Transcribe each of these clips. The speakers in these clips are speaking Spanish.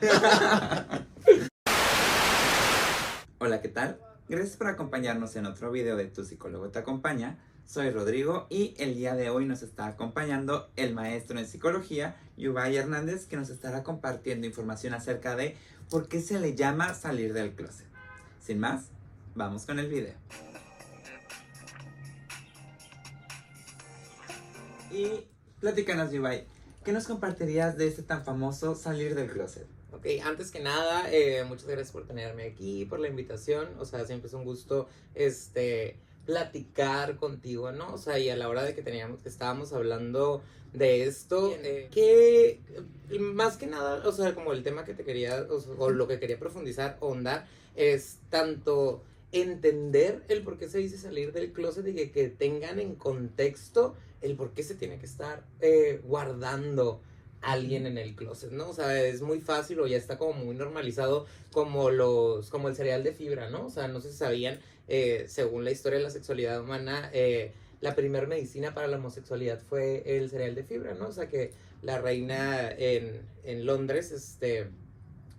Hola, ¿qué tal? Gracias por acompañarnos en otro video de Tu psicólogo te acompaña. Soy Rodrigo y el día de hoy nos está acompañando el maestro en psicología, Yubay Hernández, que nos estará compartiendo información acerca de por qué se le llama salir del closet. Sin más, vamos con el video. Y platícanos, Yubay, ¿qué nos compartirías de este tan famoso salir del closet? Ok, antes que nada, eh, muchas gracias por tenerme aquí, por la invitación. O sea, siempre es un gusto este, platicar contigo, ¿no? O sea, y a la hora de que teníamos, que estábamos hablando de esto, eh, que más que nada, o sea, como el tema que te quería, o, o lo que quería profundizar, ahondar, es tanto entender el por qué se dice salir del closet y que, que tengan en contexto el por qué se tiene que estar eh, guardando alguien en el closet, ¿no? O sea, es muy fácil o ya está como muy normalizado como los, como el cereal de fibra, ¿no? O sea, no si sabían, eh, según la historia de la sexualidad humana, eh, la primera medicina para la homosexualidad fue el cereal de fibra, ¿no? O sea, que la reina en, en Londres, este,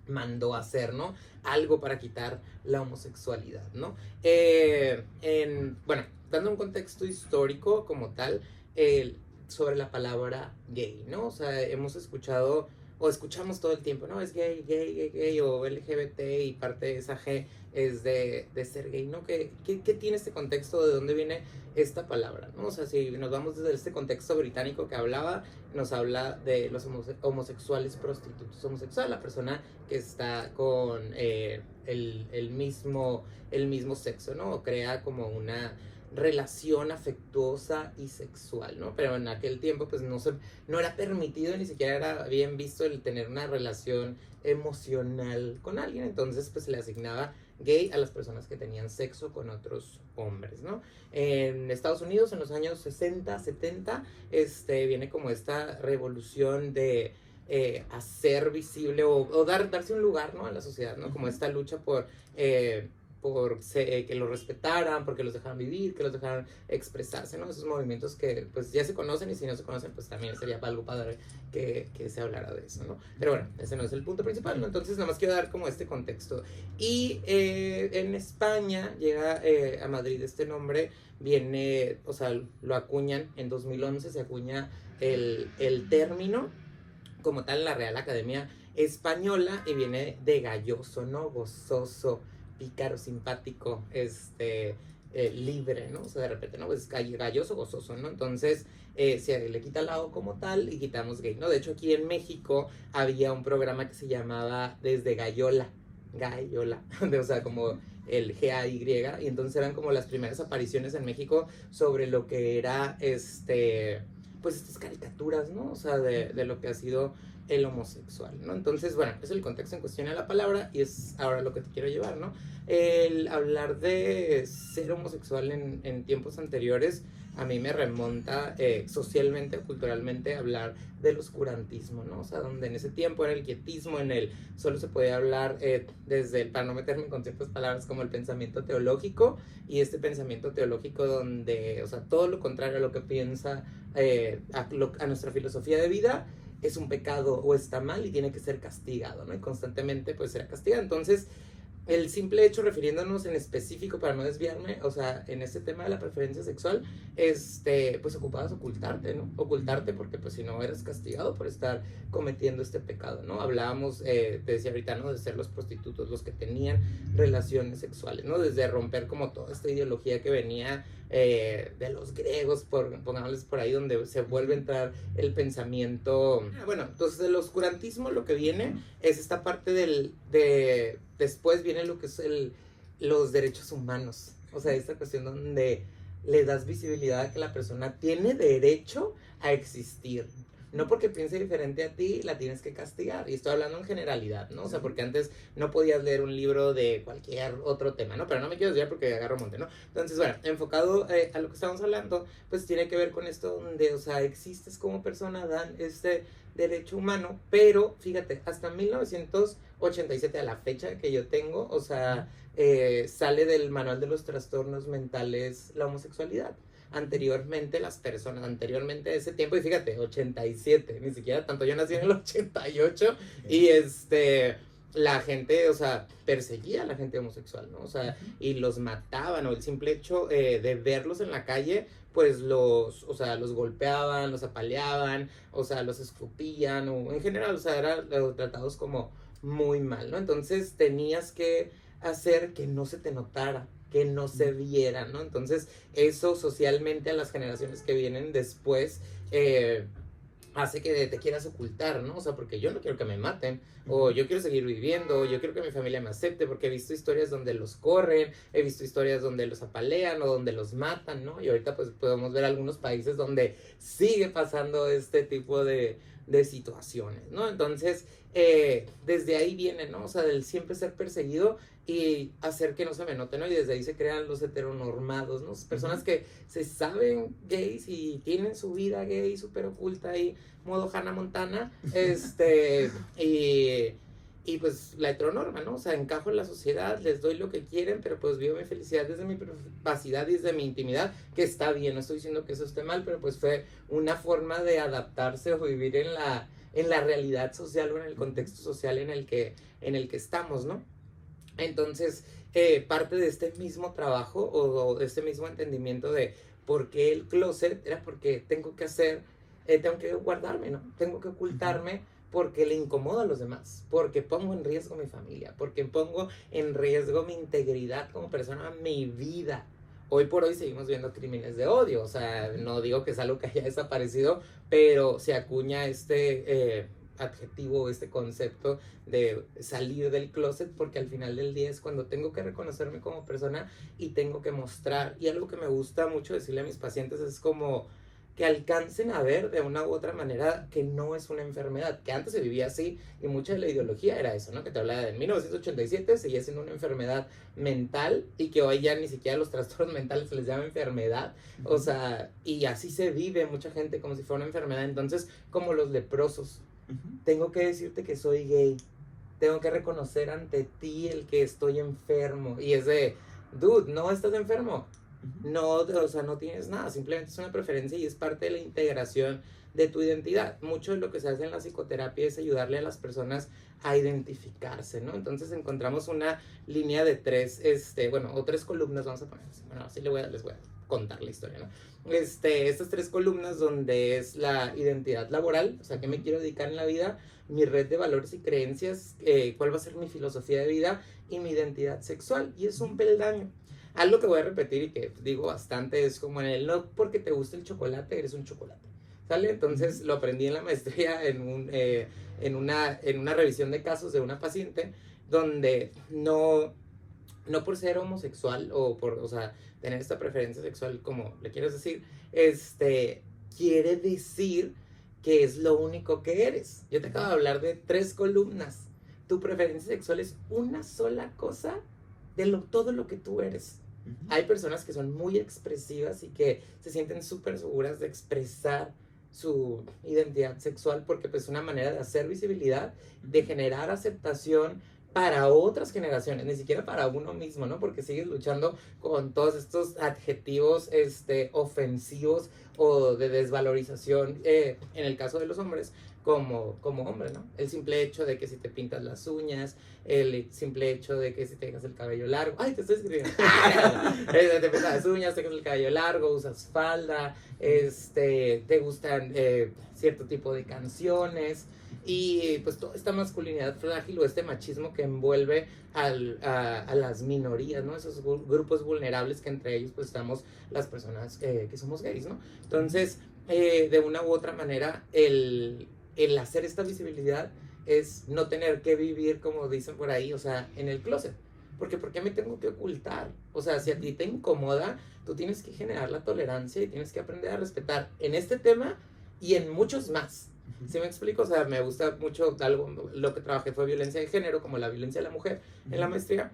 mandó hacer, ¿no? Algo para quitar la homosexualidad, ¿no? Eh, en, bueno, dando un contexto histórico como tal, el, sobre la palabra gay, ¿no? O sea, hemos escuchado o escuchamos todo el tiempo, ¿no? Es gay, gay, gay, gay, o LGBT y parte de esa G es de, de ser gay, ¿no? ¿Qué, ¿Qué, tiene este contexto? ¿De dónde viene esta palabra, ¿no? O sea, si nos vamos desde este contexto británico que hablaba, nos habla de los homosexuales prostitutos. Homosexual, la persona que está con eh, el, el, mismo, el mismo sexo, ¿no? O crea como una relación afectuosa y sexual, ¿no? Pero en aquel tiempo pues no se no era permitido ni siquiera era bien visto el tener una relación emocional con alguien, entonces pues se le asignaba gay a las personas que tenían sexo con otros hombres, ¿no? En Estados Unidos en los años 60, 70, este viene como esta revolución de eh, hacer visible o, o, dar, darse un lugar, ¿no? En la sociedad, ¿no? Como esta lucha por eh, por se, que los respetaran, porque los dejaran vivir, que los dejaran expresarse, ¿no? Esos movimientos que pues ya se conocen y si no se conocen pues también sería algo padre que, que se hablara de eso, ¿no? Pero bueno, ese no es el punto principal, ¿no? Entonces nada más quiero dar como este contexto. Y eh, en España llega eh, a Madrid este nombre, viene, o sea, lo acuñan en 2011, se acuña el, el término como tal en la Real Academia Española y viene de galloso, ¿no? Gozoso pícaro, simpático, este, eh, libre, ¿no? O sea, de repente, ¿no? Pues galloso, gozoso, ¿no? Entonces, eh, se le quita el lado como tal y quitamos gay, ¿no? De hecho, aquí en México había un programa que se llamaba Desde Gallola, Gallola, o sea, como el G-A-Y, y entonces eran como las primeras apariciones en México sobre lo que era, este, pues estas caricaturas, ¿no? O sea, de, de lo que ha sido el homosexual, ¿no? Entonces, bueno, es el contexto en cuestión de la palabra y es ahora lo que te quiero llevar, ¿no? El hablar de ser homosexual en, tiempos anteriores a mí me remonta eh, socialmente, culturalmente, hablar del oscurantismo, ¿no? O sea, donde en ese tiempo era el quietismo, en el solo se podía hablar eh, desde, el, para no meterme con ciertas palabras, como el pensamiento teológico, y este pensamiento teológico donde, o sea, todo lo contrario a lo que piensa eh, a, lo, a nuestra filosofía de vida, es un pecado o está mal y tiene que ser castigado, ¿no? Y constantemente pues será castigado. Entonces, el simple hecho, refiriéndonos en específico para no desviarme, o sea, en este tema de la preferencia sexual, este, pues ocupabas ocultarte, ¿no? Ocultarte porque pues si no eres castigado por estar cometiendo este pecado, ¿no? Hablábamos, eh, te decía ahorita, ¿no? De ser los prostitutos, los que tenían relaciones sexuales, ¿no? Desde romper como toda esta ideología que venía eh, de los griegos, por, pongámosles por ahí, donde se vuelve a entrar el pensamiento. Ah, bueno, entonces el oscurantismo lo que viene es esta parte del, de, después viene lo que es el, los derechos humanos, o sea, esta cuestión donde le das visibilidad a que la persona tiene derecho a existir, no porque piense diferente a ti, la tienes que castigar. Y estoy hablando en generalidad, ¿no? O sea, porque antes no podías leer un libro de cualquier otro tema, ¿no? Pero no me quiero desviar porque agarro monte, ¿no? Entonces, bueno, enfocado eh, a lo que estamos hablando, pues tiene que ver con esto donde, o sea, existes como persona, dan este derecho humano, pero fíjate, hasta 1987, a la fecha que yo tengo, o sea, eh, sale del manual de los trastornos mentales la homosexualidad. Anteriormente las personas, anteriormente ese tiempo, y fíjate, 87, ni siquiera tanto, yo nací en el 88 y este la gente, o sea, perseguía a la gente homosexual, ¿no? O sea, y los mataban, o el simple hecho eh, de verlos en la calle, pues los, o sea, los golpeaban, los apaleaban, o sea, los escupían, o en general, o sea, eran tratados como muy mal, ¿no? Entonces tenías que hacer que no se te notara, que no se viera, ¿no? Entonces, eso socialmente a las generaciones que vienen después, eh, hace que te quieras ocultar, ¿no? O sea, porque yo no quiero que me maten, o yo quiero seguir viviendo, o yo quiero que mi familia me acepte, porque he visto historias donde los corren, he visto historias donde los apalean o donde los matan, ¿no? Y ahorita pues podemos ver algunos países donde sigue pasando este tipo de, de situaciones, ¿no? Entonces, eh, desde ahí viene, ¿no? O sea, del siempre ser perseguido y hacer que no se me note, ¿no? Y desde ahí se crean los heteronormados, ¿no? Personas que se saben gays y tienen su vida gay súper oculta ahí, modo Hannah Montana, este, y, y pues la heteronorma, ¿no? O sea, encajo en la sociedad, les doy lo que quieren, pero pues vivo mi felicidad desde mi privacidad y desde mi intimidad, que está bien, no estoy diciendo que eso esté mal, pero pues fue una forma de adaptarse o vivir en la, en la realidad social o en el contexto social en el que, en el que estamos, ¿no? Entonces, parte de este mismo trabajo o, de este mismo entendimiento de por qué el closet era porque tengo que hacer, eh, tengo que guardarme, ¿no? Tengo que ocultarme porque le incomoda a los demás, porque pongo en riesgo mi familia, porque pongo en riesgo mi integridad como persona, mi vida. Hoy por hoy seguimos viendo crímenes de odio, o sea, no digo que es algo que haya desaparecido, pero se acuña este... Eh, adjetivo, este concepto de salir del closet, porque al final del día es cuando tengo que reconocerme como persona y tengo que mostrar. Y algo que me gusta mucho decirle a mis pacientes es como que alcancen a ver de una u otra manera que no es una enfermedad, que antes se vivía así y mucha de la ideología era eso, ¿no? Que te hablaba de 1987, seguía siendo una enfermedad mental y que hoy ya ni siquiera los trastornos mentales se les llama enfermedad, o sea, y así se vive mucha gente como si fuera una enfermedad, entonces como los leprosos, tengo que decirte que soy gay. Tengo que reconocer ante ti el que estoy enfermo. Y es de, dude, no estás enfermo. No, o sea, no tienes nada. Simplemente es una preferencia y es parte de la integración de tu identidad. Mucho de lo que se hace en la psicoterapia es ayudarle a las personas a identificarse, ¿no? Entonces encontramos una línea de tres, este, bueno, o tres columnas, vamos a poner así. Bueno, así les voy a, les voy a contar la historia, ¿no? este, estas tres columnas donde es la identidad laboral, o sea, qué me quiero dedicar en la vida, mi red de valores y creencias, eh, cuál va a ser mi filosofía de vida y mi identidad sexual. Y es un peldaño. Algo que voy a repetir y que digo bastante es como en el no porque te gusta el chocolate, eres un chocolate. ¿Sale? Entonces lo aprendí en la maestría en, un, eh, en, una, en una revisión de casos de una paciente donde no, no por ser homosexual o por, o sea, tener esta preferencia sexual, como le quieres decir, este, quiere decir que es lo único que eres. Yo te acabo de hablar de tres columnas. Tu preferencia sexual es una sola cosa de lo, todo lo que tú eres. Hay personas que son muy expresivas y que se sienten súper seguras de expresar su identidad sexual porque pues es una manera de hacer visibilidad, de generar aceptación para otras generaciones, ni siquiera para uno mismo, ¿no? Porque sigues luchando con todos estos adjetivos este, ofensivos o de desvalorización, eh, en el caso de los hombres, como, como hombre, ¿no? El simple hecho de que si te pintas las uñas, el simple hecho de que si te dejas el cabello largo, ay, te estoy escribiendo, eh, te pintas las uñas, te dejas el cabello largo, usas falda, este, te gustan eh, cierto tipo de canciones, y pues toda esta masculinidad frágil o este machismo que envuelve al, a, las minorías, ¿no? Esos grupos vulnerables que entre ellos pues estamos las personas eh, que somos gays, ¿no? Entonces, eh, de una u otra manera, el, el hacer esta visibilidad es no tener que vivir, como dicen por ahí, o sea, en el closet. Porque ¿por qué me tengo que ocultar? O sea, si a ti te incomoda, tú tienes que generar la tolerancia y tienes que aprender a respetar en este tema y en muchos más. ¿Sí me explico? O sea, me gusta mucho algo, lo que trabajé fue violencia de género, como la violencia de la mujer en la maestría.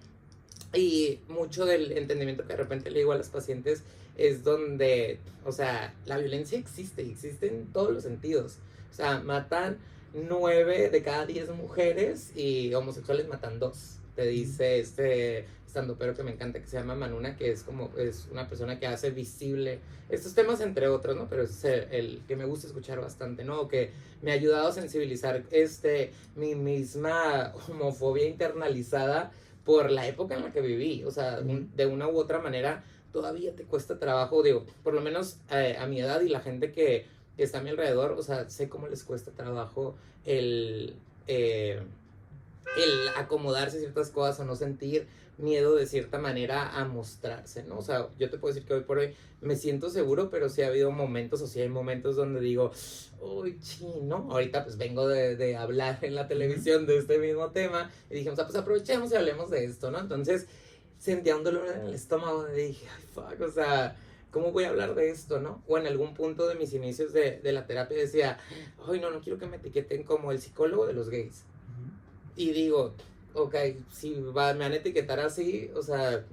Y mucho del entendimiento que de repente le digo a los pacientes es donde, o sea, la violencia existe, existe en todos los sentidos. O sea, matan nueve de cada diez mujeres y homosexuales matan dos. te dice este estando pero que me encanta que se llama Manuna, que es como es una persona que hace visible estos temas entre otros, ¿no? Pero es el, que me gusta escuchar bastante, ¿no? Que me ha ayudado a sensibilizar este mi misma homofobia internalizada por la época en la que viví, o sea, de una u otra manera todavía te cuesta trabajo, digo, por lo menos eh, a mi edad y la gente que, está a mi alrededor, o sea, sé cómo les cuesta trabajo el, eh, el acomodarse a ciertas cosas o no sentir miedo de cierta manera a mostrarse, ¿no? O sea, yo te puedo decir que hoy por hoy me siento seguro, pero sí ha habido momentos, o sí hay momentos donde digo, uy, chino, ahorita pues vengo de, de hablar en la televisión de este mismo tema y dijimos, ah, pues aprovechemos y hablemos de esto, ¿no? Entonces sentía un dolor en el estómago y dije, ay, fuck, o sea, ¿cómo voy a hablar de esto, no? O en algún punto de mis inicios de, de la terapia decía, ay, no, no quiero que me etiqueten como el psicólogo de los gays. Y digo, ok, si va, me van a etiquetar así, o sea,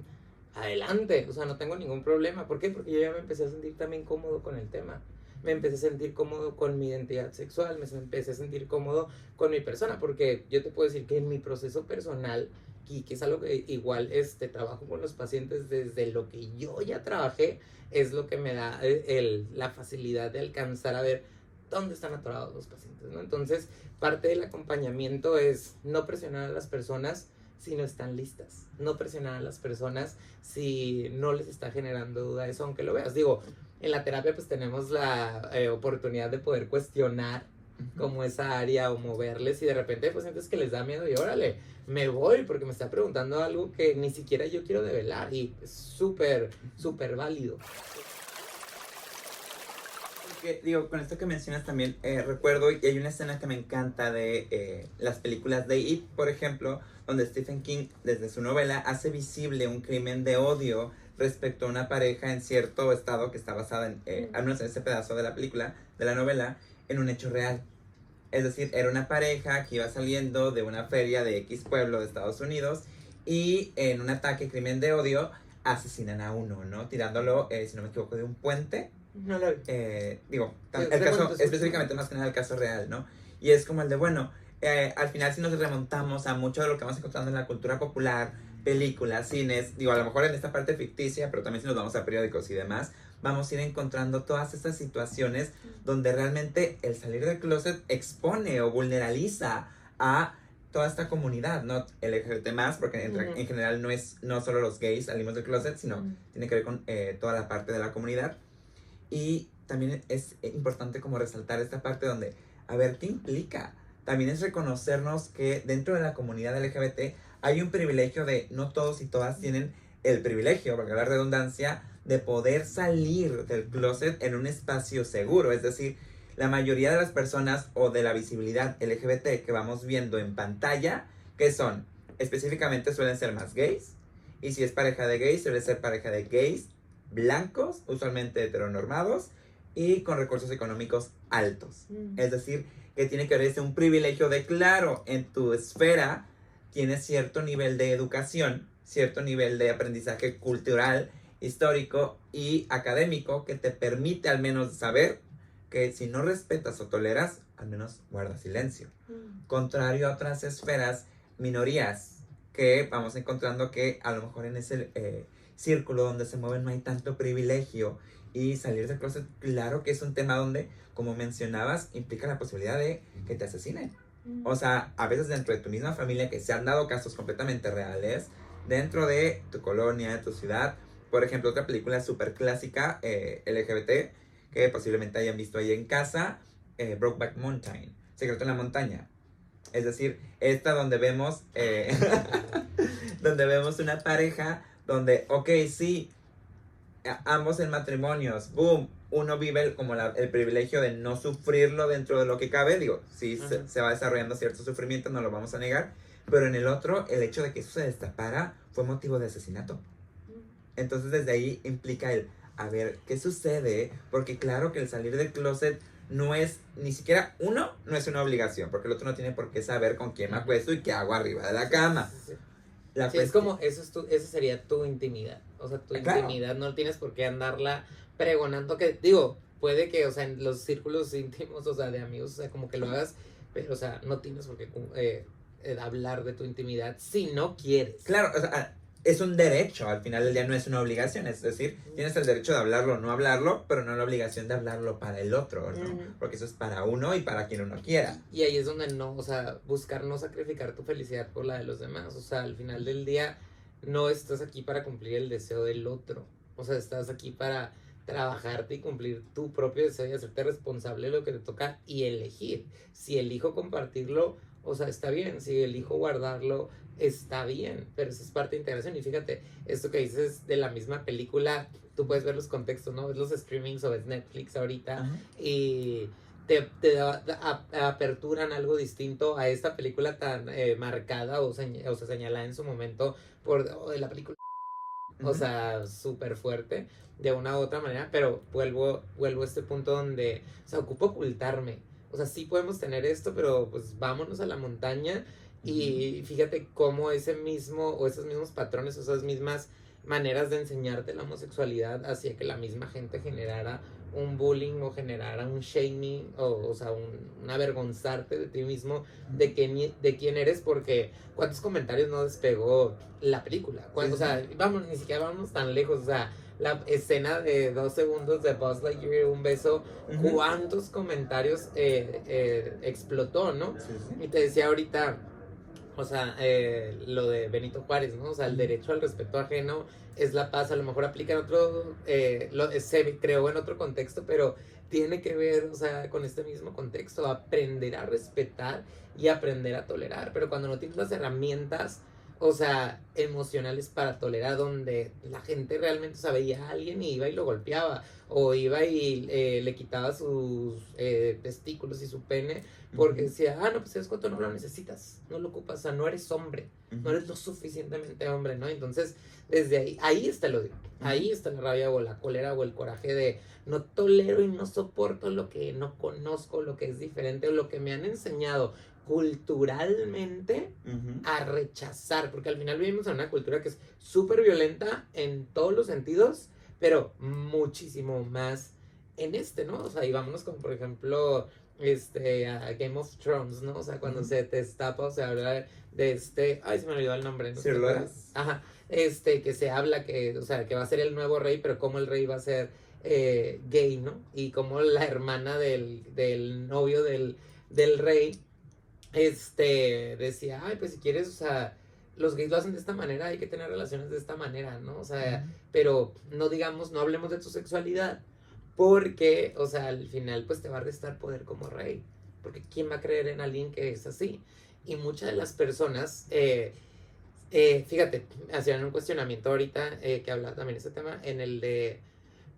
adelante, o sea, no tengo ningún problema. ¿Por qué? Porque yo ya me empecé a sentir también cómodo con el tema. Me empecé a sentir cómodo con mi identidad sexual, me empecé a sentir cómodo con mi persona, porque yo te puedo decir que en mi proceso personal, y que es algo que igual este, trabajo con los pacientes desde lo que yo ya trabajé, es lo que me da eh, el, la facilidad de alcanzar a ver dónde están atorados los pacientes, ¿no? Entonces, parte del acompañamiento es no presionar a las personas si no están listas, no presionar a las personas si no les está generando duda eso, aunque lo veas. Digo, en la terapia pues tenemos la eh, oportunidad de poder cuestionar como esa área o moverles y de repente pues sientes que les da miedo y órale, me voy porque me está preguntando algo que ni siquiera yo quiero develar y es súper, súper válido. Digo, con esto que mencionas también, eh, recuerdo, y hay una escena que me encanta de eh, las películas de It, por ejemplo, donde Stephen King, desde su novela, hace visible un crimen de odio respecto a una pareja en cierto estado que está basada en, eh, al menos en ese pedazo de la película, de la novela, en un hecho real. Es decir, era una pareja que iba saliendo de una feria de X pueblo de Estados Unidos y en un ataque, crimen de odio, asesinan a uno, ¿no? Tirándolo, si no me equivoco, de un puente no lo eh, digo, el caso, específicamente más que nada el caso real, ¿no? Y es como el de, bueno, eh, al final si nos remontamos a mucho de lo que vamos encontrando en la cultura popular, películas, cines, digo, a lo mejor en esta parte ficticia, pero también si nos vamos a periódicos y demás, vamos a ir encontrando todas estas situaciones donde realmente el salir del closet expone o vulneraliza a toda esta comunidad, no LGBT más, porque en, general no es no solo los gays salimos del closet, sino tiene que ver con eh, toda la parte de la comunidad. Y también es importante como resaltar esta parte donde, a ver, ¿qué implica? También es reconocernos que dentro de la comunidad LGBT hay un privilegio de no todos y todas tienen el privilegio, valga la redundancia, de poder salir del closet en un espacio seguro. Es decir, la mayoría de las personas o de la visibilidad LGBT que vamos viendo en pantalla, que son específicamente suelen ser más gays. Y si es pareja de gays, suele ser pareja de gays blancos, usualmente heteronormados y con recursos económicos altos. Mm. Es decir, que tiene que ver un privilegio de, claro, en tu esfera tienes cierto nivel de educación, cierto nivel de aprendizaje cultural, histórico y académico que te permite al menos saber que si no respetas o toleras, al menos guarda silencio. Mm. Contrario a otras esferas, minorías, que vamos encontrando que a lo mejor en ese eh, círculo donde se mueven no hay tanto privilegio y salir del closet, claro que es un tema donde, como mencionabas, implica la posibilidad de que te asesinen. O sea, a veces dentro de tu misma familia, que se han dado casos completamente reales, dentro de tu colonia, de tu ciudad. Por ejemplo, otra película súper clásica eh, LGBT, que posiblemente hayan visto ahí en casa, eh, Brokeback Mountain, Secreto en la Montaña. Es decir, esta donde vemos, eh, donde vemos una pareja donde, ok, sí, ambos en matrimonios, boom, uno vive como el privilegio de no sufrirlo dentro de lo que cabe, digo, sí se, va desarrollando cierto sufrimiento, no lo vamos a negar, pero en el otro, el hecho de que eso se destapara fue motivo de asesinato. Entonces desde ahí implica el, a ver, ¿qué sucede? Porque claro que el salir del closet no es ni siquiera uno, no es una obligación, porque el otro no tiene por qué saber con quién me acuesto y qué hago arriba de la cama es como, eso, es tu, eso sería tu intimidad. O sea, tu ah, intimidad no tienes por qué andarla pregonando que, digo, puede que, o sea, en los círculos íntimos, o sea, de amigos, o sea, como que lo hagas, pero, o sea, no tienes por qué eh, eh, hablar de tu intimidad si no quieres. Claro, o sea, es un derecho, al final del día no es una obligación, es decir, tienes el derecho de hablarlo o no hablarlo, pero no la obligación de hablarlo para el otro, ¿no? Porque eso es para uno y para quien uno quiera. Y ahí es donde no, o sea, buscar no sacrificar tu felicidad por la de los demás. O sea, al final del día no estás aquí para cumplir el deseo del otro. O sea, estás aquí para trabajarte y cumplir tu propio deseo y hacerte responsable de lo que te toca y elegir. Si elijo compartirlo, o sea, está bien. Si elijo guardarlo, está bien. Pero eso es parte de integración. Y fíjate, esto que dices de la misma película, tú puedes ver los contextos, ¿no? Ves los streamings o ves Netflix ahorita y te, te a- aperturan algo distinto a esta película tan eh, marcada o, señ- o sea, señalada en su momento por oh, de la película. O sea, súper fuerte de una u otra manera, pero vuelvo, vuelvo a este punto donde, o sea, ocupo ocultarme. O sea, sí podemos tener esto, pero pues vámonos a la montaña y fíjate cómo ese mismo, o esos mismos patrones, o esas mismas maneras de enseñarte la homosexualidad hacía que la misma gente generara un bullying o generara un shaming o, o sea, un, un avergonzarte de ti mismo, de, que, de quién eres, porque cuántos comentarios no despegó la película. O sea, vamos, ni siquiera vamos tan lejos, o sea, la escena de dos segundos de Buzz Lightyear, un beso, cuántos comentarios eh, eh, explotó, ¿no? Sí, sí. Y te decía ahorita, o sea, eh, lo de Benito Juárez, ¿no? O sea, el derecho al respeto ajeno es la paz, a lo mejor aplica en otro, eh, lo, se creó en otro contexto, pero tiene que ver, o sea, con este mismo contexto, aprender a respetar y aprender a tolerar, pero cuando no tienes las herramientas, o sea, emocionales para tolerar, donde la gente realmente, o sea, veía a alguien y iba y lo golpeaba, o iba y eh, le quitaba sus eh, testículos y su pene, porque decía, ah, no, pues es cuánto no lo necesitas, no lo ocupas, o sea, no eres hombre, no eres lo suficientemente hombre, ¿no? Entonces, desde ahí, ahí está el odio, ahí está la rabia o la cólera o el coraje de no tolero y no soporto lo que no conozco, lo que es diferente o lo que me han enseñado culturalmente a rechazar, porque al final vivimos en una cultura que es súper violenta en todos los sentidos, pero muchísimo más en este, ¿no? O sea, y vámonos como por ejemplo este a Game of Thrones, ¿no? O sea, cuando se destapa o se habla de este, ay, se me olvidó el nombre, ¿no? Sir ¿Te. Ajá, este que se habla que, o sea, que va a ser el nuevo rey, pero cómo el rey va a ser eh, gay, ¿no? Y como la hermana del, del novio del, del rey, este, decía, ay, pues si quieres, o sea, los gays lo hacen de esta manera, hay que tener relaciones de esta manera, ¿no? O sea, pero no digamos, no hablemos de tu sexualidad, porque, o sea, al final, pues te va a restar poder como rey, porque ¿quién va a creer en alguien que es así? Y muchas de las personas, eh, eh, fíjate, hacían un cuestionamiento ahorita eh, que hablaba también ese tema, en el de,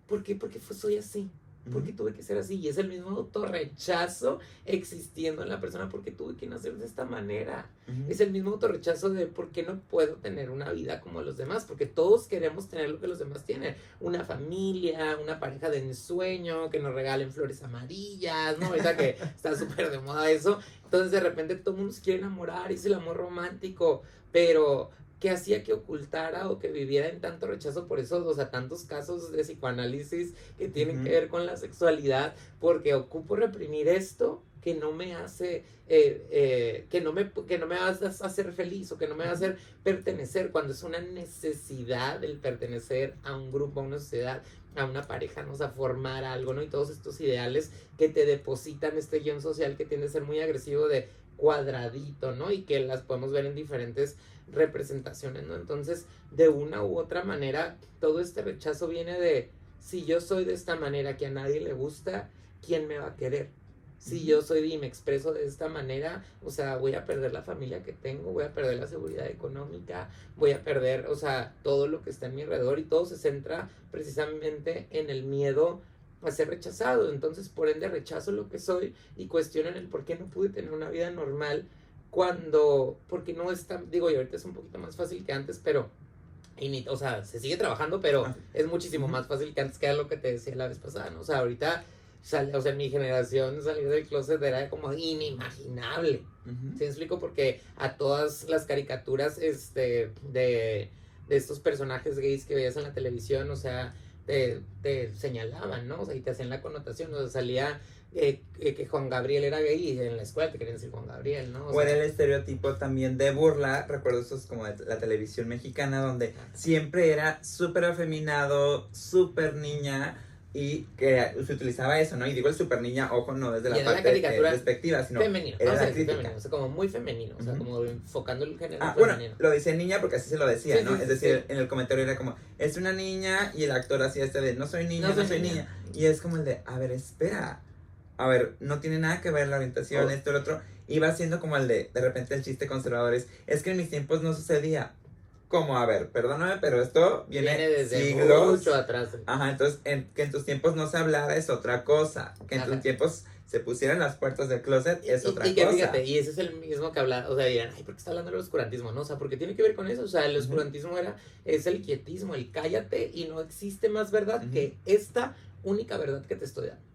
¿por qué? Porque fue, soy así. ¿Por qué tuve que ser así? Y es el mismo autorrechazo existiendo en la persona porque tuve que nacer de esta manera. Es el mismo autorrechazo de por qué no puedo tener una vida como los demás, porque todos queremos tener lo que los demás tienen. Una familia, una pareja de ensueño, que nos regalen flores amarillas, ¿no? Ahorita que está súper de moda eso. Entonces de repente todo el mundo se quiere enamorar y es el amor romántico, pero que hacía que ocultara o que viviera en tanto rechazo por eso, o sea, tantos casos de psicoanálisis que tienen que ver con la sexualidad, porque ocupo reprimir esto que no me hace, eh, eh, que, no me, que no me hacer feliz o que no me va a hacer pertenecer, cuando es una necesidad el pertenecer a un grupo, a una sociedad, a una pareja, ¿no? O sea, formar algo, ¿no? Y todos estos ideales que te depositan este guion social que tiende a ser muy agresivo de cuadradito, ¿no? Y que las podemos ver en diferentes representaciones, ¿no? Entonces, de una u otra manera, todo este rechazo viene de, si yo soy de esta manera que a nadie le gusta, ¿quién me va a querer? Si yo soy y me expreso de esta manera, o sea, voy a perder la familia que tengo, voy a perder la seguridad económica, voy a perder, o sea, todo lo que está en mi alrededor y todo se centra precisamente en el miedo a ser rechazado. Entonces, por ende, rechazo lo que soy y cuestiono el por qué no pude tener una vida normal cuando, porque no está, digo, y ahorita es un poquito más fácil que antes, pero, y o sea, se sigue trabajando, pero Ah. es muchísimo más fácil que antes, que era lo que te decía la vez pasada, ¿no? O sea, ahorita, o sea, mi generación salir del closet era como inimaginable. Ujú. ¿Sí me explico? Porque a todas las caricaturas este, de, de estos personajes gays que veías en la televisión, o sea, te, te señalaban, ¿no? O sea, y te hacían la connotación, o sea, salía eh, eh, que Juan Gabriel era gay en la escuela te querían decir Juan Gabriel, ¿no? O, era el estereotipo también de burla, recuerdo esos como de la televisión mexicana, donde siempre era súper afeminado, súper niña, y que se utilizaba eso, ¿no? Y digo el super niña, ojo, no desde la parte despectiva, sino femenino, era la crítica. Femenino, o sea, como muy femenino, o sea, como enfocando el género ah, Bueno, lo dice niña porque así se lo decía, ¿no? es decir, en el comentario era como, es una niña, y el actor hacía este de, no soy niña, no, soy, niña. Y es como el de, a ver, espera, a ver, no tiene nada que ver la orientación, oh. esto, el otro. Y va siendo como el de, de repente el chiste conservador es, es que en mis tiempos no sucedía. Como, a ver, perdóname, pero esto viene, desde siglos. mucho atrás. Ajá, entonces, que en tus tiempos no se hablara es otra cosa. Que en tus tiempos se pusieran las puertas del closet es otra cosa. Y que fíjate, y ese es el mismo que habla, o sea, dirán, ay, ¿por qué está hablando del oscurantismo? No, o sea, porque tiene que ver con eso, o sea, el oscurantismo era, es el quietismo, el cállate y no existe más verdad que esta única verdad que te estoy dando.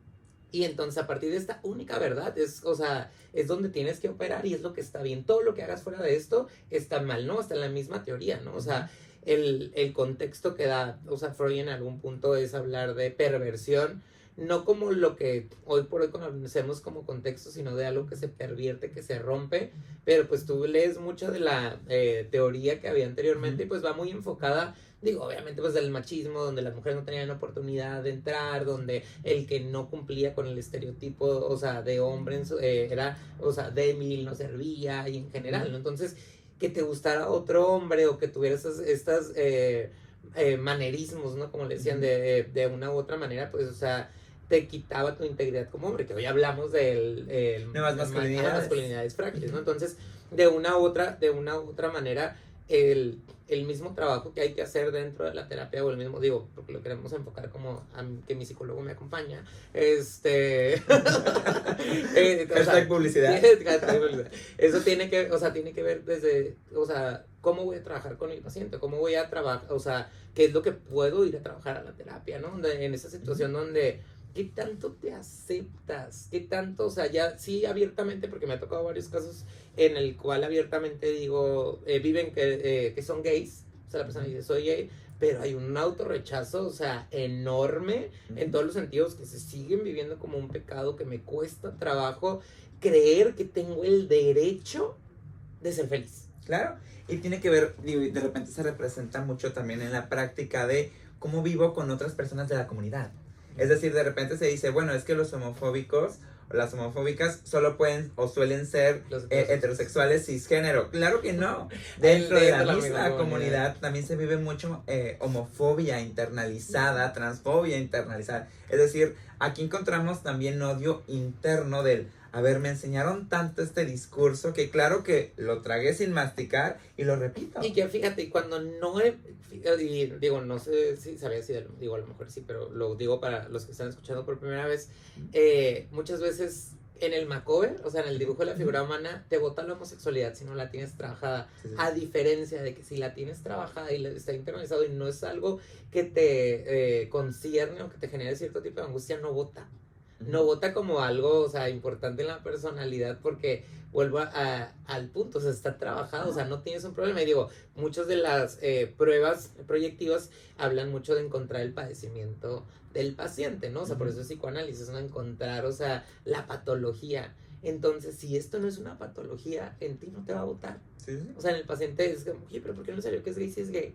Y entonces a partir de esta única verdad es, o sea, es donde tienes que operar y es lo que está bien. Todo lo que hagas fuera de esto está mal, ¿no? Está en la misma teoría, ¿no? O sea, el, el contexto que da, o sea, Freud en algún punto es hablar de perversión, no como lo que hoy por hoy conocemos como contexto, sino de algo que se pervierte, que se rompe, pero pues tú lees mucho de la eh, teoría que había anteriormente y pues va muy enfocada digo, obviamente pues del machismo, donde las mujeres no tenían oportunidad de entrar, donde el que no cumplía con el estereotipo, o sea, de hombre eh, era, o sea, débil, no servía y en general, ¿no? Entonces, que te gustara otro hombre o que tuvieras estas, eh, eh, manerismos, ¿no? Como le decían, de, de una u otra manera, pues, o sea, te quitaba tu integridad como hombre, que hoy hablamos del el, nuevas masculinidades. masculinidades frágiles, ¿no? Entonces, de una u otra, de una u otra manera, el, el, mismo trabajo que hay que hacer dentro de la terapia o el mismo, digo, porque lo queremos enfocar como a que mi psicólogo me acompaña, este... eh, publicidad. Eso tiene que, o sea, tiene que ver desde, o sea, cómo voy a trabajar con mi paciente, cómo voy a trabajar, o sea, qué es lo que puedo ir a trabajar a la terapia, ¿no? en esa situación donde ¿qué tanto te aceptas? ¿Qué tanto, o sea, ya sí abiertamente, porque me ha tocado varios casos en el cual abiertamente digo, eh, viven que, eh, que son gays, o sea, la persona dice, soy gay, pero hay un autorrechazo, o sea, enorme en todos los sentidos, que se siguen viviendo como un pecado, que me cuesta trabajo creer que tengo el derecho de ser feliz. Claro, y tiene que ver, de repente se representa mucho también en la práctica de cómo vivo con otras personas de la comunidad. Es decir, de repente se dice, bueno, es que los homofóbicos o las homofóbicas solo pueden o suelen ser eh, heterosexuales cisgénero. Claro que no. Dentro de la, misma comunidad también se vive mucho eh, homofobia internalizada, transfobia internalizada. Es decir, aquí encontramos también odio interno del a ver, me enseñaron tanto este discurso que claro que lo tragué sin masticar y lo repito. Y que fíjate, cuando no he, y digo, no sé si sabía si, digo, a lo mejor sí, pero lo digo para los que están escuchando por primera vez, eh, muchas veces en el macover, o sea, en el dibujo de la figura humana, te bota la homosexualidad si no la tienes trabajada. A diferencia de que si la tienes trabajada y está internalizado y no es algo que te eh, concierne o que te genere cierto tipo de angustia, no vota no vota como algo, o sea, importante en la personalidad porque vuelvo a, al punto, o sea, está trabajado, o sea, no tienes un problema. Y digo, muchas de las eh, pruebas proyectivas hablan mucho de encontrar el padecimiento del paciente, ¿no? O sea, por eso es psicoanálisis, ¿no? Encontrar, o sea, la patología. Entonces, si esto no es una patología, en ti no te va a votar. O sea, en el paciente es como, oye, pero ¿por qué no salió que es gay si es gay?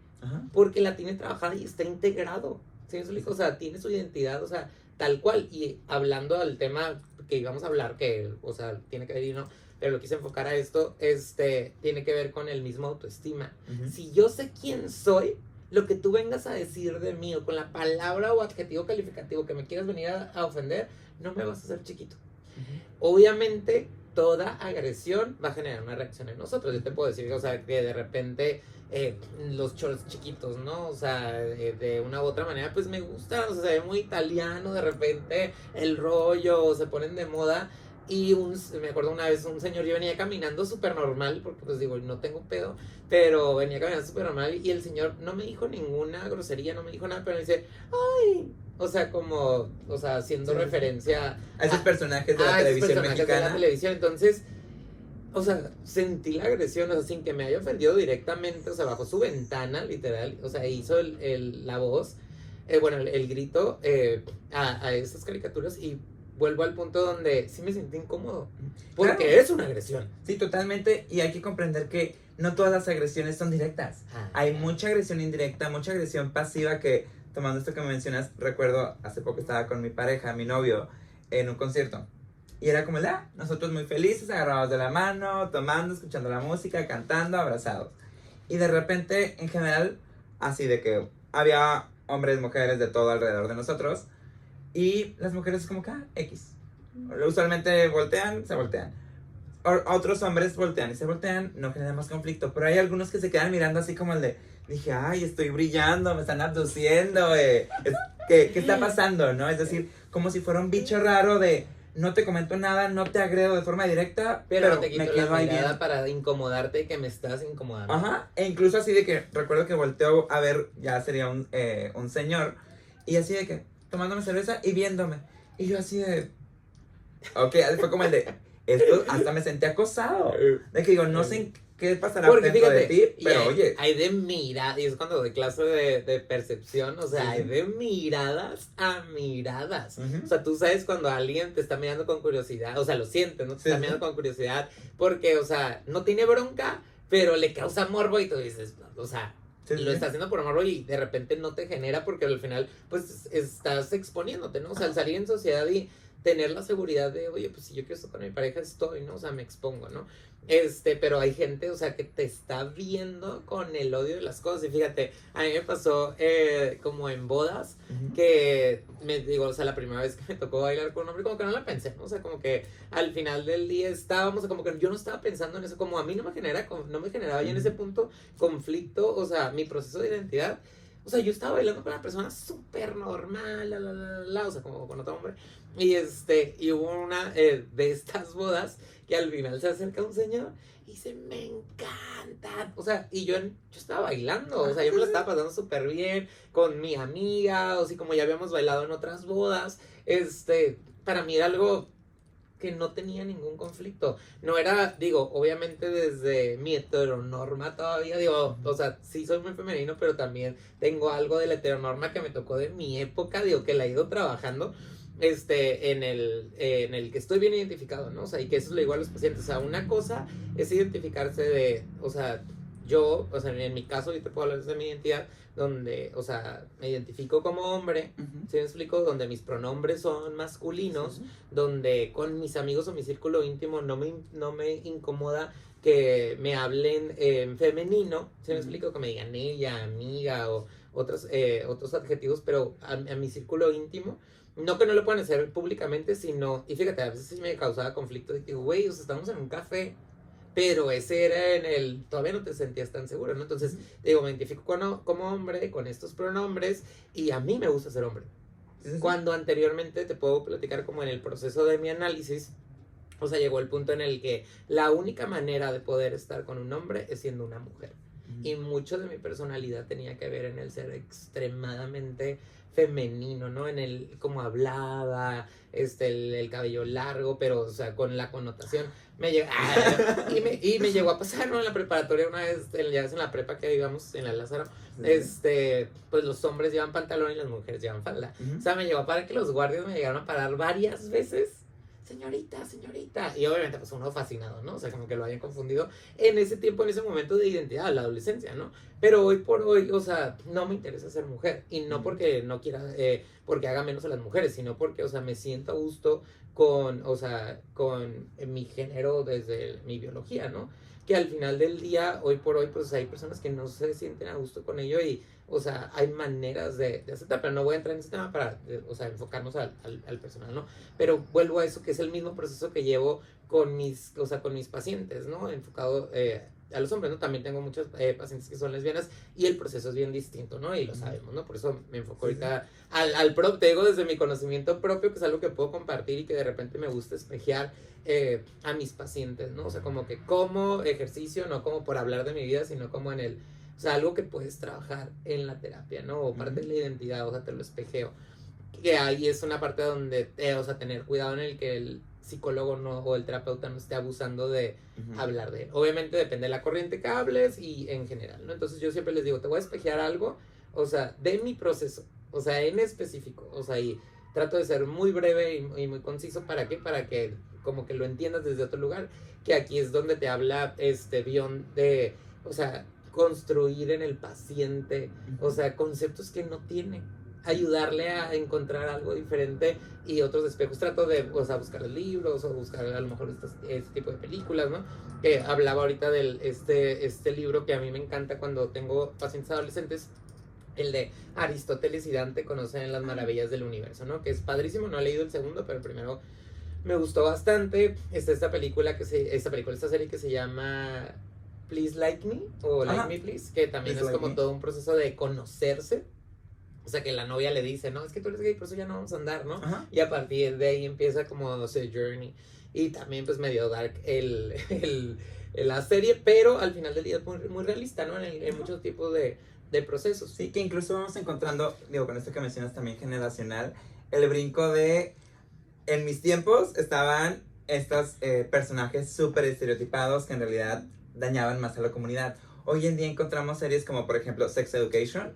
Porque la tiene trabajada y está integrado. ¿Sí? O sea, tiene su identidad, o sea, tal cual. Y hablando del tema que íbamos a hablar, que, o sea, tiene que ver y no, pero lo quise enfocar a esto, este, tiene que ver con el mismo autoestima. Si yo sé quién soy, lo que tú vengas a decir de mí o con la palabra o adjetivo calificativo que me quieras venir a, ofender, no me vas a hacer chiquito. Obviamente, toda agresión va a generar una reacción en nosotros. Yo te puedo decir, o sea, que de repente eh, los shorts chiquitos, ¿no? O sea, de, una u otra manera, pues me gusta, o sea, se ve muy italiano, de repente el rollo, se ponen de moda. Y un, me acuerdo una vez un señor, yo venía caminando súper normal, porque pues digo, no tengo pedo, pero venía caminando súper normal y el señor no me dijo ninguna grosería, no me dijo nada, pero me dice, ay, o sea, como, o sea, haciendo referencia a esos personajes de la televisión mexicana. De la televisión, entonces o sea, sentí la agresión, o sea, sin que me haya ofendido directamente, o sea, bajo su ventana, literal, o sea, hizo el, la voz, eh, bueno, el, grito eh, a, a esas caricaturas y vuelvo al punto donde sí me sentí incómodo. Porque es una agresión. Sí, totalmente. Y hay que comprender que no todas las agresiones son directas. Ah. Hay mucha agresión indirecta, mucha agresión pasiva que, tomando esto que me mencionas, recuerdo hace poco estaba con mi pareja, mi novio, en un concierto. Y era como, ah, nosotros muy felices, agarrados de la mano, tomando, escuchando la música, cantando, abrazados. Y de repente, en general, así de que había hombres, mujeres de todo alrededor de nosotros. Y las mujeres como que, ah, X. Usualmente voltean, se voltean. O- otros hombres voltean y se voltean, no genera más conflicto. Pero hay algunos que se quedan mirando así como el de, dije, ay, estoy brillando, me están abduciendo, eh, es- ¿qué, ¿qué está pasando? ¿No? Es decir, como si fuera un bicho raro de, no te comento nada, no te agredo de forma directa, Pero, pero, te quito me la quedo ahí mirada viendo. para incomodarte que me estás incomodando. Ajá, e incluso así de que recuerdo que volteo a ver, ya sería un, eh, un señor, y así de que tomándome cerveza y viéndome. Y yo así de. Ok, fue como el de. Esto hasta me sentí acosado. De que digo, no sé qué pasará Porque dentro fíjate, de ti, pero hay, oye. hay de mirada, y es cuando doy clase de, de percepción, o sea, hay de miradas a miradas. O sea, tú sabes cuando alguien te está mirando con curiosidad, o sea, lo sientes, ¿no? Te Sí, está sí. mirando con curiosidad, porque, o sea, no tiene bronca, pero le causa morbo y tú dices, o sea, Sí, sí, lo está haciendo por morbo y de repente no te genera porque al final, pues, estás exponiéndote, ¿no? O sea, al salir en sociedad y tener la seguridad de, oye, pues si yo quiero estar con mi pareja estoy, ¿no? O sea, me expongo, ¿no? Este, pero hay gente, o sea, que te está viendo con el odio de las cosas. Y fíjate, a mí me pasó eh, como en bodas, que me digo, o sea, la primera vez que me tocó bailar con un hombre, como que no la pensé, ¿no? O sea, como que al final del día estábamos, como que yo no estaba pensando en eso, como a mí no me genera, no me generaba ya en ese punto conflicto, o sea, mi proceso de identidad. O sea, yo estaba bailando con una persona súper normal, la, la, la, la, la, o sea, como con otro hombre. Y este, y hubo una eh, de estas bodas que al final se acerca un señor y dice, me encanta. O sea, y yo, yo estaba bailando, o sea, yo me la estaba pasando súper bien con mi amiga, o así como ya habíamos bailado en otras bodas. Este, para mí era algo que no tenía ningún conflicto. No era, digo, obviamente desde mi heteronorma todavía, digo, o sea, sí soy muy femenino, pero también tengo algo de la heteronorma que me tocó de mi época, digo, que la he ido trabajando este, en el, eh, en el que estoy bien identificado, ¿no? O sea, y que eso le digo a los pacientes. O sea, una cosa es identificarse de, o sea, yo, o sea, en mi caso, yo te puedo hablar de mi identidad, donde, o sea, me identifico como hombre, Ujú. ¿sí me explico? Donde mis pronombres son masculinos, donde con mis amigos o mi círculo íntimo no me, no me incomoda que me hablen en femenino, ¿sí me explico? Que me digan ella, amiga o otros, eh, otros adjetivos, pero a, a mi círculo íntimo, no que no lo puedan hacer públicamente, sino, y fíjate, a veces sí me causaba conflicto de que, güey, o sea, estamos en un café, pero ese era en el, todavía no te sentías tan seguro, ¿no? Entonces, digo, me identifico como, como hombre, con estos pronombres, y a mí me gusta ser hombre. Sí, sí, sí. Cuando anteriormente te puedo platicar como en el proceso de mi análisis, o sea, llegó el punto en el que la única manera de poder estar con un hombre es siendo una mujer. Y mucho de mi personalidad tenía que ver en el ser extremadamente femenino, ¿no? En el cómo hablaba, este, el, el cabello largo, pero, o sea, con la connotación. Me llegó, y, me, y me llegó a pasar, ¿no? En la preparatoria una vez, en- ya ves en la prepa que íbamos en la Lázaro, Sí, este, pues los hombres llevan pantalón y las mujeres llevan falda. O sea, me llegó a parar que los guardias me llegaron a parar varias veces. Señorita, señorita. Y obviamente, pues uno fascinado, ¿no? O sea, como que lo hayan confundido en ese tiempo, en ese momento de identidad, la adolescencia, ¿no? Pero hoy por hoy, o sea, no me interesa ser mujer. Y no porque no quiera, eh, porque haga menos a las mujeres, sino porque, o sea, me siento a gusto con, o sea, con mi género desde mi biología, ¿no? Que al final del día, hoy por hoy, pues hay personas que no se sienten a gusto con ello y, o sea, hay maneras de, de aceptar, pero no voy a entrar en ese tema para, o sea, enfocarnos al, al, al personal, ¿no? Pero vuelvo a eso, que es el mismo proceso que llevo con mis, o sea, con mis pacientes, ¿no? Enfocado eh, a los hombres, ¿no? También tengo muchos eh, pacientes que son lesbianas y el proceso es bien distinto, ¿no? Y lo sabemos, ¿no? Por eso me enfoco ahorita al, al te digo desde mi conocimiento propio, que es algo que puedo compartir y que de repente me gusta espejear eh, a mis pacientes, ¿no? O sea, como que como ejercicio, no como por hablar de mi vida, sino como en el, o sea, algo que puedes trabajar en la terapia, ¿no? O parte de la identidad, o sea, te lo espejeo. Que ahí es una parte donde, eh, o sea, tener cuidado en el que el psicólogo no, o el terapeuta no esté abusando de hablar de él. Obviamente depende de la corriente que hables y en general, ¿no? Entonces yo siempre les digo, te voy a espejear algo, o sea, de mi proceso, o sea, en específico, o sea, y trato de ser muy breve y, y muy conciso. ¿Para qué? Para que como que lo entiendas desde otro lugar. Que aquí es donde te habla este Bion de, o sea, construir en el paciente, o sea, conceptos que no tiene ayudarle a encontrar algo diferente y otros espejos. Trato de o sea, buscar libros o buscar a lo mejor este, tipo de películas, ¿no? Que hablaba ahorita del este, este libro que a mí me encanta cuando tengo pacientes adolescentes, el de Aristóteles y Dante conocen las maravillas del universo, ¿no? Que es padrísimo, no he leído el segundo, pero el primero me gustó bastante. Está esta película que se, esta película, esta serie que se llama Please Like Me o Like Me Please, que también es como todo un proceso de conocerse o sea, que la novia le dice, no, es que tú eres gay, por eso ya no vamos a andar, ¿no? Y a partir de ahí empieza como, no sé, Journey. Y también pues medio dark el, el, la serie, pero al final del día es muy, muy realista, ¿no? En, en muchos tipos de, de, procesos. Sí, que incluso vamos encontrando, digo, con esto que mencionas también generacional, el brinco de, en mis tiempos estaban estos eh, personajes súper estereotipados que en realidad dañaban más a la comunidad. Hoy en día encontramos series como por ejemplo Sex Education,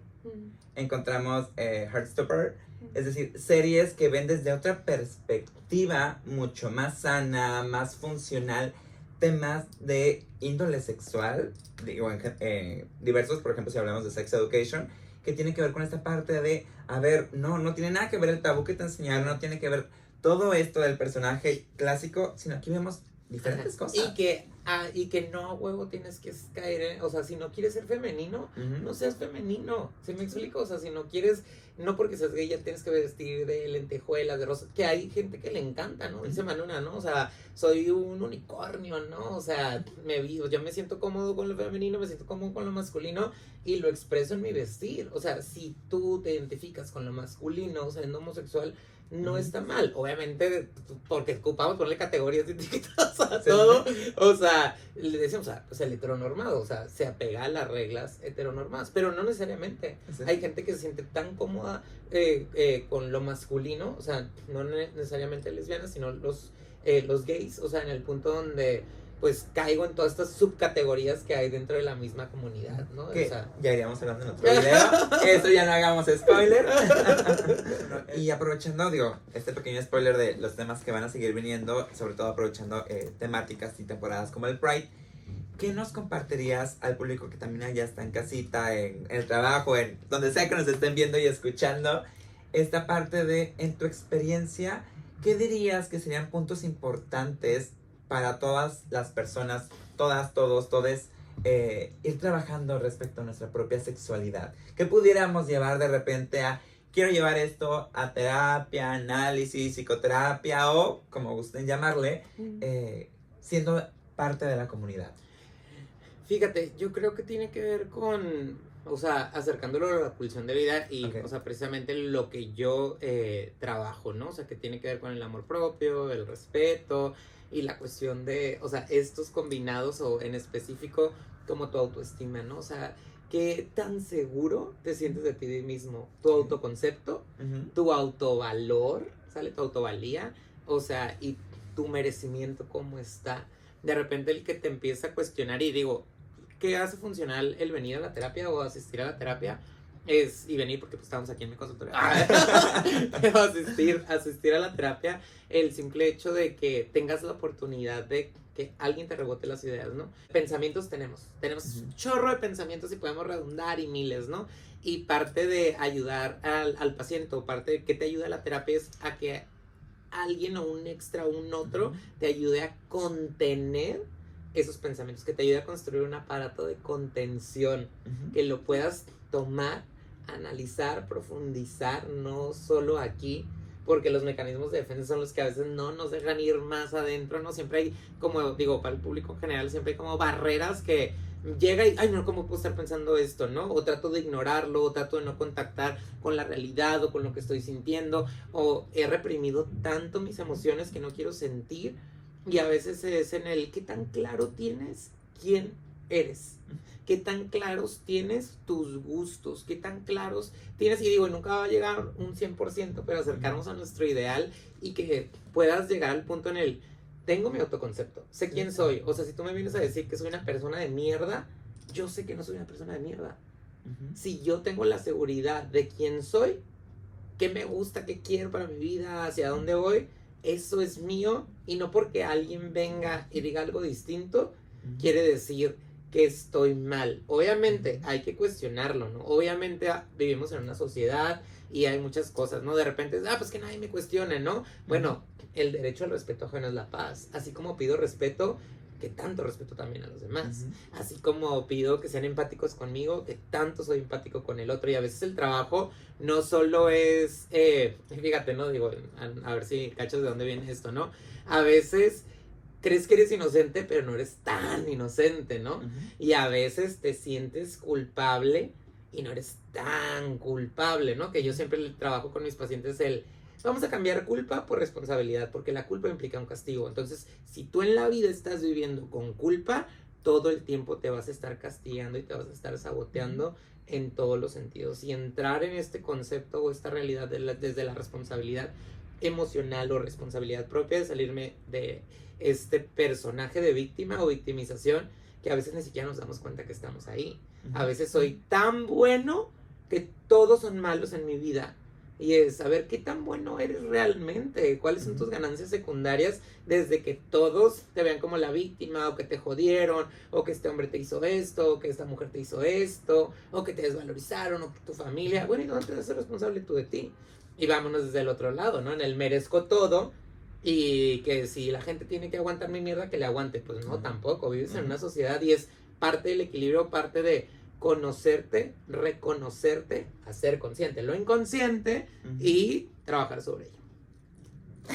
encontramos eh, Heartstopper, es decir, series que ven desde otra perspectiva mucho más sana, más funcional, temas de índole sexual, digo, eh, diversos, por ejemplo, si hablamos de Sex Education, que tiene que ver con esta parte de, a ver, no, no tiene nada que ver el tabú que te enseñaron, no tiene que ver todo esto del personaje clásico, sino aquí vemos diferentes cosas. Y que Ah, y que no a huevo tienes que caer en, o sea, si no quieres ser femenino, no seas femenino, ¿se me explico? O sea, si no quieres, no porque seas gay ya tienes que vestir de lentejuelas, de rosa, que hay gente que le encanta, ¿no? Dice Manuna, ¿no? O sea, soy un unicornio, ¿no? O sea, me vi, yo me siento cómodo con lo femenino, me siento cómodo con lo masculino y lo expreso en mi vestir. O sea, si tú te identificas con lo masculino, siendo homosexual, no está mal. Obviamente, porque ocupamos ponerle categorías de etiquetas a todo. O sea, le decimos, o sea, pues el heteronormado, o sea, se apega a las reglas heteronormadas, pero no necesariamente. Hay gente que se siente tan cómoda eh, eh, con lo masculino, o sea, no necesariamente lesbianas, sino los, eh, los gays, o sea, en el punto donde pues caigo en todas estas subcategorías que hay dentro de la misma comunidad, ¿no? o sea... Ya iríamos hablando en otro video. Eso ya no hagamos spoiler. y aprovechando, digo, este pequeño spoiler de los temas que van a seguir viniendo, sobre todo aprovechando eh, temáticas y temporadas como el Pride, ¿qué nos compartirías al público que también ya está en casita, en, en el trabajo, en donde sea que nos estén viendo y escuchando? Esta parte de, en tu experiencia, ¿qué dirías que serían puntos importantes para todas las personas, todas, todos, todes, eh, ir trabajando respecto a nuestra propia sexualidad. Que pudiéramos llevar de repente a, quiero llevar esto a terapia, análisis, psicoterapia o como gusten llamarle, eh, siendo parte de la comunidad. Fíjate, yo creo que tiene que ver con, o sea, acercándolo a la pulsión de vida y, o sea, precisamente lo que yo eh, trabajo, ¿no? O sea, que tiene que ver con el amor propio, el respeto, y la cuestión de, o sea, estos combinados o en específico como tu autoestima, ¿no? O sea, qué tan seguro te sientes de ti mismo, tu autoconcepto, tu autovalor, ¿sale? Tu autovalía, o sea, y tu merecimiento cómo está. De repente el que te empieza a cuestionar y digo, ¿qué hace funcional el venir a la terapia o asistir a la terapia? Es, y venir porque pues, estamos aquí en mi consultorio, ah. pero asistir, asistir a la terapia, el simple hecho de que tengas la oportunidad de que alguien te rebote las ideas, ¿no? Pensamientos tenemos, tenemos un chorro de pensamientos y podemos redundar y miles, ¿no? Y parte de ayudar al, al paciente o parte de que te ayuda la terapia es a que alguien o un extra o un otro te ayude a contener esos pensamientos, que te ayude a construir un aparato de contención, que lo puedas tomar analizar, profundizar, no solo aquí, porque los mecanismos de defensa son los que a veces no nos dejan ir más adentro, ¿no? Siempre hay, como digo, para el público en general, siempre hay como barreras que llega y, ay, no, ¿cómo puedo estar pensando esto, no? O trato de ignorarlo, o trato de no contactar con la realidad o con lo que estoy sintiendo, o he reprimido tanto mis emociones que no quiero sentir, y a veces es en el, ¿qué tan claro tienes quién eres? qué tan claros tienes tus gustos, qué tan claros tienes, y digo, nunca va a llegar un 100%, pero acercarnos a nuestro ideal y que puedas llegar al punto en el, tengo mi autoconcepto, sé quién soy, o sea, si tú me vienes a decir que soy una persona de mierda, yo sé que no soy una persona de mierda. Si yo tengo la seguridad de quién soy, qué me gusta, qué quiero para mi vida, hacia dónde voy, eso es mío. Y no porque alguien venga y diga algo distinto, quiere decir que estoy mal. Obviamente hay que cuestionarlo, ¿no? Obviamente ah, vivimos en una sociedad y hay muchas cosas, ¿no? De repente, ah, pues que nadie me cuestione, ¿no? Bueno, el derecho al respeto ajeno es la paz. Así como pido respeto, que tanto respeto también a los demás. Así como pido que sean empáticos conmigo, que tanto soy empático con el otro. Y a veces el trabajo no solo es, eh, fíjate, ¿no? Digo, a, ver si cachas de dónde viene esto, ¿no? A veces crees que eres inocente, pero no eres tan inocente, ¿no? Y a veces te sientes culpable y no eres tan culpable, ¿no? Que yo siempre trabajo con mis pacientes el Vamos a cambiar culpa por responsabilidad, porque la culpa implica un castigo. Entonces, si tú en la vida estás viviendo con culpa, todo el tiempo te vas a estar castigando y te vas a estar saboteando en todos los sentidos. Y entrar en este concepto o esta realidad desde la responsabilidad emocional o responsabilidad propia de salirme de este personaje de víctima o victimización que a veces ni siquiera nos damos cuenta que estamos ahí. A veces soy tan bueno que todos son malos en mi vida y es saber qué tan bueno eres realmente, cuáles son tus ganancias secundarias desde que todos te vean como la víctima o que te jodieron o que este hombre te hizo esto o que esta mujer te hizo esto o que te desvalorizaron o que tu familia, bueno, ¿y dónde te vas a ser responsable tú de ti? Y vámonos desde el otro lado, ¿no? En el merezco todo y que si la gente tiene que aguantar mi mierda, que le aguante. Pues no, tampoco, vives en una sociedad y es parte del equilibrio, parte de conocerte, reconocerte, hacer consciente lo inconsciente y trabajar sobre ello.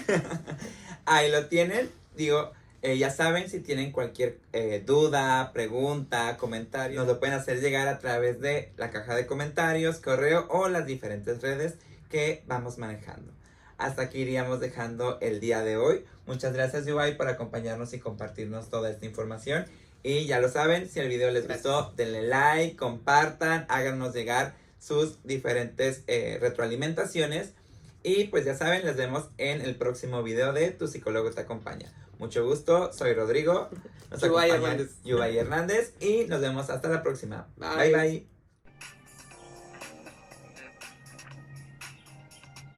Ahí lo tienen. Digo, eh, ya saben, si tienen cualquier eh, duda, pregunta, comentario, nos lo pueden hacer llegar a través de la caja de comentarios, correo o las diferentes redes que vamos manejando. Hasta aquí iríamos dejando el día de hoy. Muchas gracias, Yubai, por acompañarnos y compartirnos toda esta información. Y ya lo saben, si el video les gustó, denle like, compartan, háganos llegar sus diferentes eh, retroalimentaciones. Y pues ya saben, les vemos en el próximo video de Tu psicólogo te acompaña. Mucho gusto, soy Rodrigo. Nos Hernández. Yubay Hernández. Y nos vemos hasta la próxima. bye. bye.